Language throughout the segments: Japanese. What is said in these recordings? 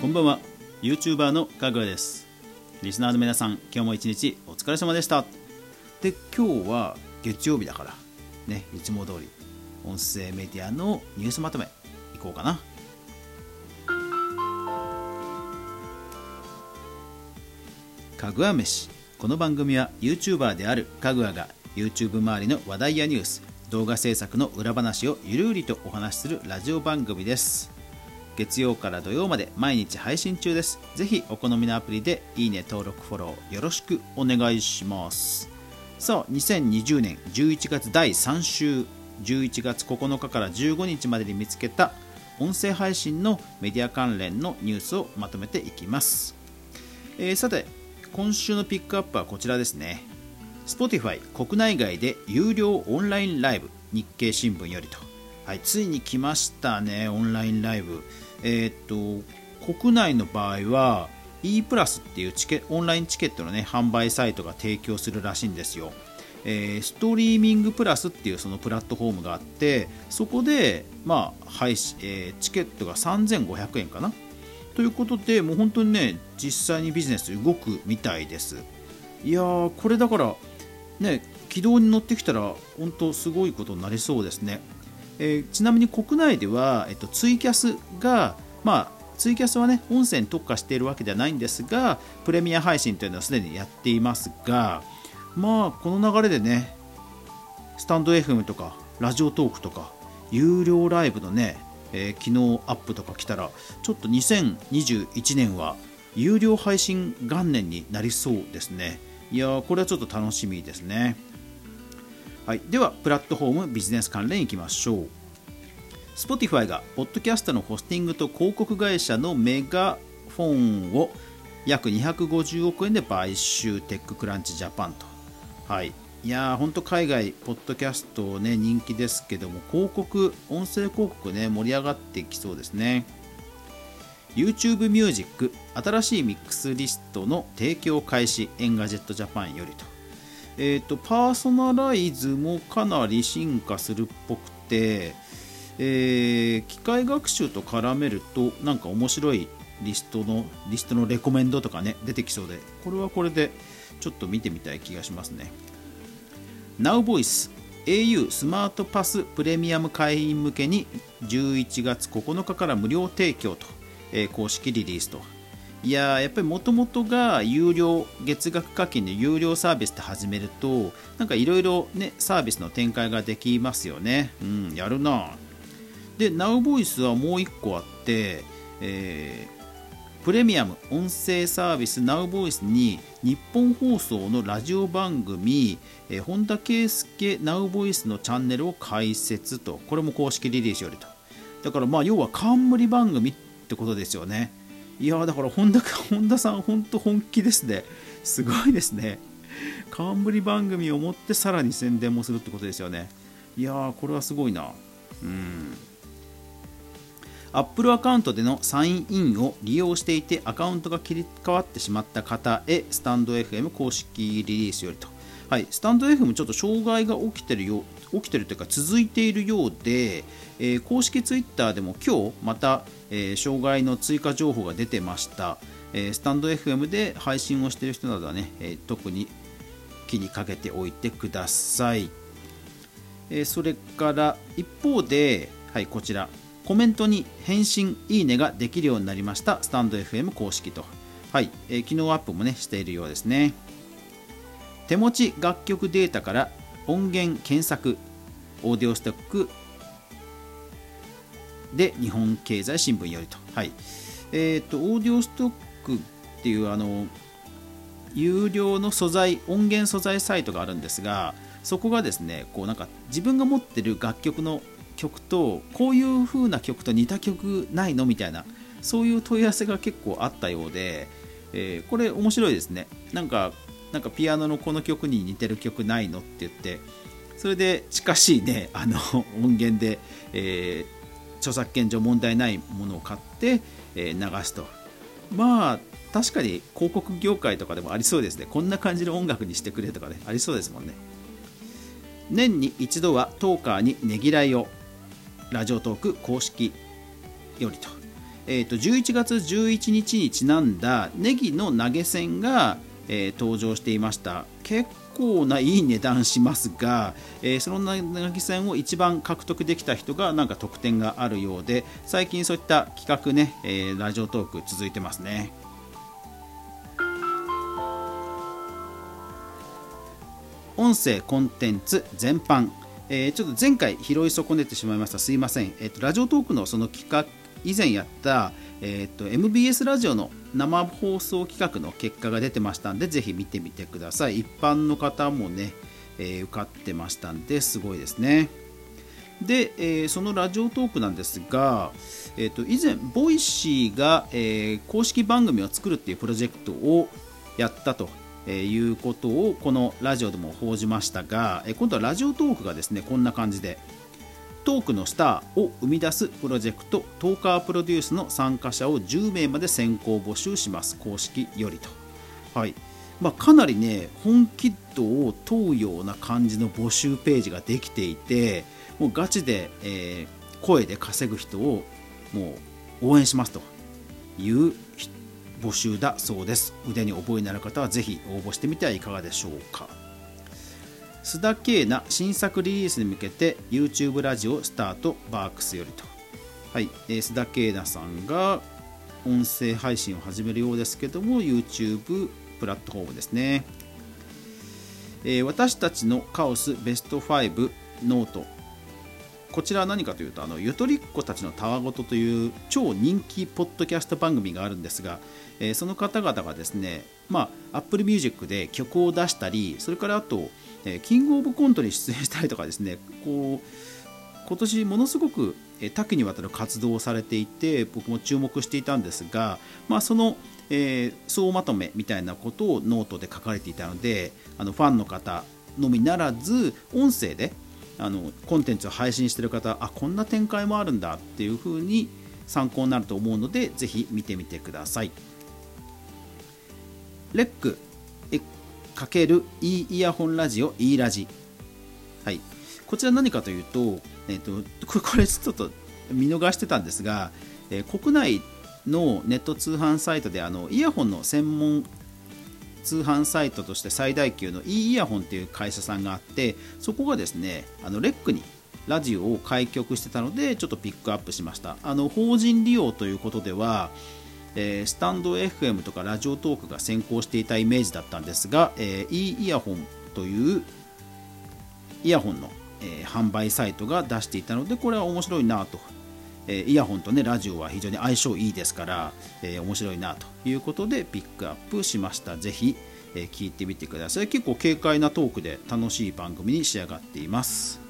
こんばんは。YouTuber のかぐわです。リスナーの皆さん今日も一日お疲れ様でした。で今日は月曜日だからねいつも通り音声メディアのニュースまとめいこうかな。かぐわ飯。この番組は YouTuber であるかぐわが YouTube 周りの話題やニュース動画制作の裏話をゆるりとお話しするラジオ番組です。月曜から土曜まで毎日配信中です。ぜひお好みのアプリでいいね登録フォローよろしくお願いします。さあ2020年11月第3週11月9日から15日までに見つけた音声配信のメディア関連のニュースをまとめていきます、えー、さて今週のピックアップはこちらですね。Spotify 国内外で有料オンラインライブ日経新聞よりと、はい、ついに来ましたねオンラインライブ。えー、っと国内の場合は e プラスっていうチケオンラインチケットの、ね、販売サイトが提供するらしいんですよ。えー、ストリーミングプラスっていうそのプラットフォームがあってそこで、まあ配信えー、チケットが3500円かな？ということでもう本当にね実際にビジネス動くみたいです。いやーこれだからね軌道に乗ってきたら本当すごいことになりそうですね。えー、ちなみに国内では、えっと、ツイキャスが、まあ、ツイキャスはね音声に特化しているわけではないんですがプレミア配信というのはすでにやっていますがまあこの流れでねスタンド FM とかラジオトークとか有料ライブのね、えー、機能アップとか来たらちょっと2021年は有料配信元年になりそうですね。いやーこれはちょっと楽しみですね。はい、ではプラットフォームビジネス関連いきましょう。Spotify がポッドキャストのホスティングと広告会社のメガフォンを約250億円で買収。テッククランチジャパンと。はい。いやー本当海外ポッドキャストね人気ですけども広告音声広告ね盛り上がってきそうですね。YouTube ミュージック新しいミックスリストの提供開始エンガジェットジャパンよりと。えーと、パーソナライズもかなり進化するっぽくて、えー、機械学習と絡めるとなんか面白いリストのリストのレコメンドとかね出てきそうでこれはこれでちょっと見てみたい気がしますね。NowVoice au スマートパスプレミアム会員向けに11月9日から無料提供と、えー、公式リリースと。いややっぱりもともとが有料月額課金で有料サービスって始めるとなんかいろいろねサービスの展開ができますよね。うんやるな。で NowVoice はもう1個あって、えー、プレミアム音声サービス。NowVoice に日本放送のラジオ番組、えー、本田圭佑 NowVoice のチャンネルを開設と。これも公式リリースよりと。だからまあ要は冠番組ってことですよね。いやだから本田本田さん、本当本気ですね。すごいですね。冠番組を持ってさらに宣伝もするってことですよね。いやー、これはすごいな。うん。Apple アカウントでのサインインを利用していてアカウントが切り替わってしまった方へスタンド FM 公式リリースよりと、はい、スタンド FM ちょっと障害が起きてるよ起きてるというか続いているようで、えー、公式ツイッターでも今日またえー、障害の追加情報が出てました、えー、スタンド FM で配信をしている人などはね、え、特に気にかけておいてください、えそれから一方で、はい、こちら。コメントに返信いいねができるようになりました。スタンド FM 公式と、はいえー、昨日アップもねしているようですね。手持ち楽曲データから音源検索オーディオストックで日本経済新聞よりと。はいえーと、オーディオストックっていうあの有料の素材音源素材サイトがあるんですがそこがですねこうなんか自分が持ってる楽曲の曲とこういう風な曲と似た曲ないのみたいなそういう問い合わせが結構あったようで、えー、これ面白いですねなんかなんかピアノのこの曲に似てる曲ないのって言ってそれで近しいね あの音源で、えー著作権上問題ないものを買って、え流すと。まあ確かに広告業界とかでもありそうですね。こんな感じの音楽にしてくれとかねありそうですもんね。年に一度はトーカーにねぎらいをラジオトーク公式よりと、えー、と11月11日にちなんだネギの投げ銭が、えー、登場していました。結構ないい値段しますが、えー、その投げ銭を一番獲得できた人がなんか得点があるようで最近そういった企画ね、えー、ラジオトーク続いてますね。音声コンテンツ全般。えー、ちょっと前回拾い損ねてしまいました。すいません、えーと、ラジオトークのその企画以前やった、えーと、MBS ラジオの生放送企画の結果が出てましたんでぜひ見てみてください。一般の方もね、えー、受かってましたんですごいですね。で、えー、そのラジオトークなんですが、えーと、以前ボイシーが、えー、公式番組を作るっていうプロジェクトをやったとえいうことをこのラジオでも報じましたが、え今度はラジオトークがですねこんな感じでトークのスターを生み出すプロジェクトトーカープロデュースの参加者を10名まで先行募集します。公式よりと、はい。まあ、かなりね本気度を問うような感じの募集ページができていてもうガチで、えー、声で稼ぐ人をもう応援しますと。いう募集だそうです。腕に覚えのある方はぜひ応募してみてはいかがでしょうか。須田景凪新作リリースに向けて YouTube ラジオスタート BARKS よりと。はい、えー、須田景凪さんが音声配信を始めるようですけども YouTube プラットフォームですね、えー、私たちのカオスベスト5ノートこちらは何かというとあのゆとりっ子たちのたわごとという超人気ポッドキャスト番組があるんですが、えー、その方々がですね、まあ、Apple Music で曲を出したりそれからあと、えー、キングオブコントに出演したりとかですねこう今年ものすごく多岐にわたる活動をされていて僕も注目していたんですが、まあ、その、えー、総まとめみたいなことをノートで書かれていたのであのファンの方のみならず音声であのコンテンツを配信してる方あこんな展開もあるんだっていうふうに参考になると思うのでぜひ見てみてください。レックかける e イヤホンラジオ e ラジ。はい。こちら何かというと,、えーと、と これちょっと見逃してたんですが、えー、国内のネット通販サイトであのイヤホンの専門通販サイトとして最大級の e イヤホンっていう会社さんがあってそこがですねあのレックにラジオを開局してたのでちょっとピックアップしました。あの法人利用ということでは、えー、スタンド FM とかラジオトークが先行していたイメージだったんですが、えー、e イヤホンというイヤホンの、えー、販売サイトが出していたのでこれは面白いなとえイヤホンとねラジオは非常に相性いいですから、えー、面白いなということでピックアップしました。ぜひ、えー、聞いてみてください。結構軽快なトークで楽しい番組に仕上がっています。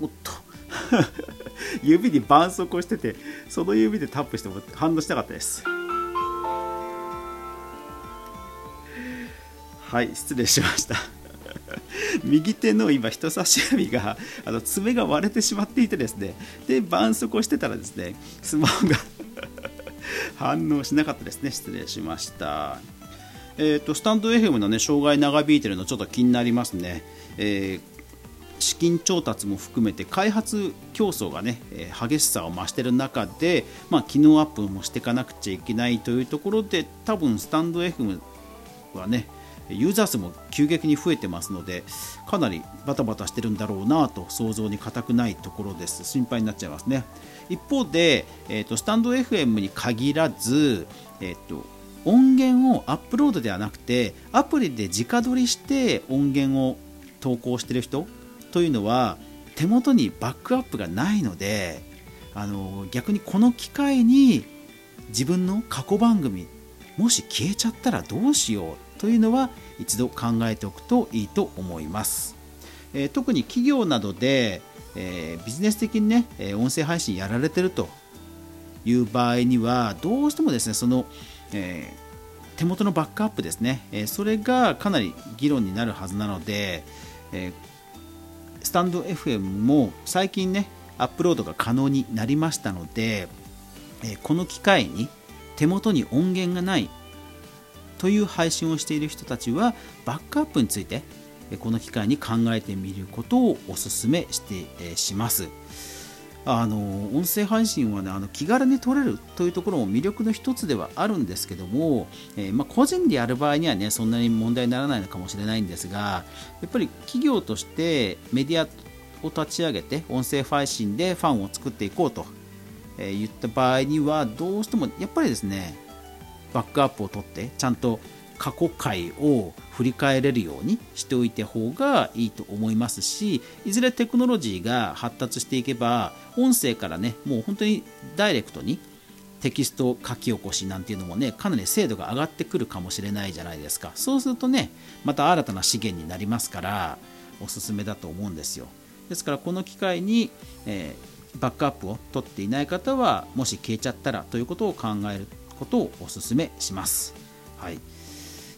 おっと。指に絆創膏しててその指でタップしても反応しなかったです。はい失礼しました。右手の今人差し指があの爪が割れてしまっていてですねで絆創膏してたらですねスマホが 反応しなかったですね。失礼しました。えーと、スタンド FM の、ね、障害長引いてるのちょっと気になりますね、えー、資金調達も含めて開発競争がね、え、激しさを増している中で、まあ、機能アップもしていかなくちゃいけないというところで多分スタンド FM はねユーザー数も急激に増えてますのでかなりバタバタしてるんだろうなと想像に難くないところです。心配になっちゃいますね。一方で、えーと、スタンド FM に限らず、えーと、音源をアップロードではなくてアプリで直撮りして音源を投稿してる人というのは手元にバックアップがないのであの逆にこの機会に自分の過去番組もし消えちゃったらどうしようというのは一度考えておくといいと思います。えー、特に企業などで、えー、ビジネス的にね、音声配信やられてるという場合にはどうしてもですねその、えー、手元のバックアップですね、えそれがかなり議論になるはずなので、えスタンド FM も最近ねアップロードが可能になりましたので、えこの機会に手元に音源がないという配信をしている人たちはバックアップについてこの機会に考えてみることをお勧めしてします。あの音声配信はねあの気軽に撮れるというところも魅力の一つではあるんですけども、えー、まあ、個人でやる場合にはねそんなに問題にならないのかもしれないんですがやっぱり企業としてメディアを立ち上げて音声配信でファンを作っていこうと、え言った場合にはどうしてもやっぱりですねバックアップを取ってちゃんと過去回を振り返れるようにしておいた方がいいと思いますしいずれテクノロジーが発達していけば音声からねもう本当にダイレクトにテキスト書き起こしなんていうのもねかなり精度が上がってくるかもしれないじゃないですか。そうするとねまた新たな資源になりますからおすすめだと思うんですよ。ですからこの機会に、えー、バックアップを取っていない方はもし消えちゃったらということを考えることをおすすめします。はい。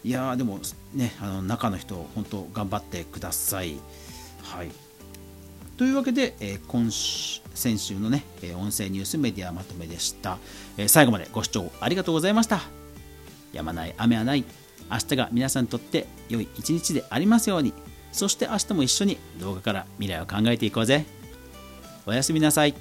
いやでもねあの中の人本当頑張ってください。はい。というわけで、えー、今週先週のね、え音声ニュースメディアまとめでした、えー、最後までご視聴ありがとうございました。やまない雨はない。明日が皆さんにとって良い一日でありますように。そして明日も一緒に動画から未来を考えていこうぜ。おやすみなさい。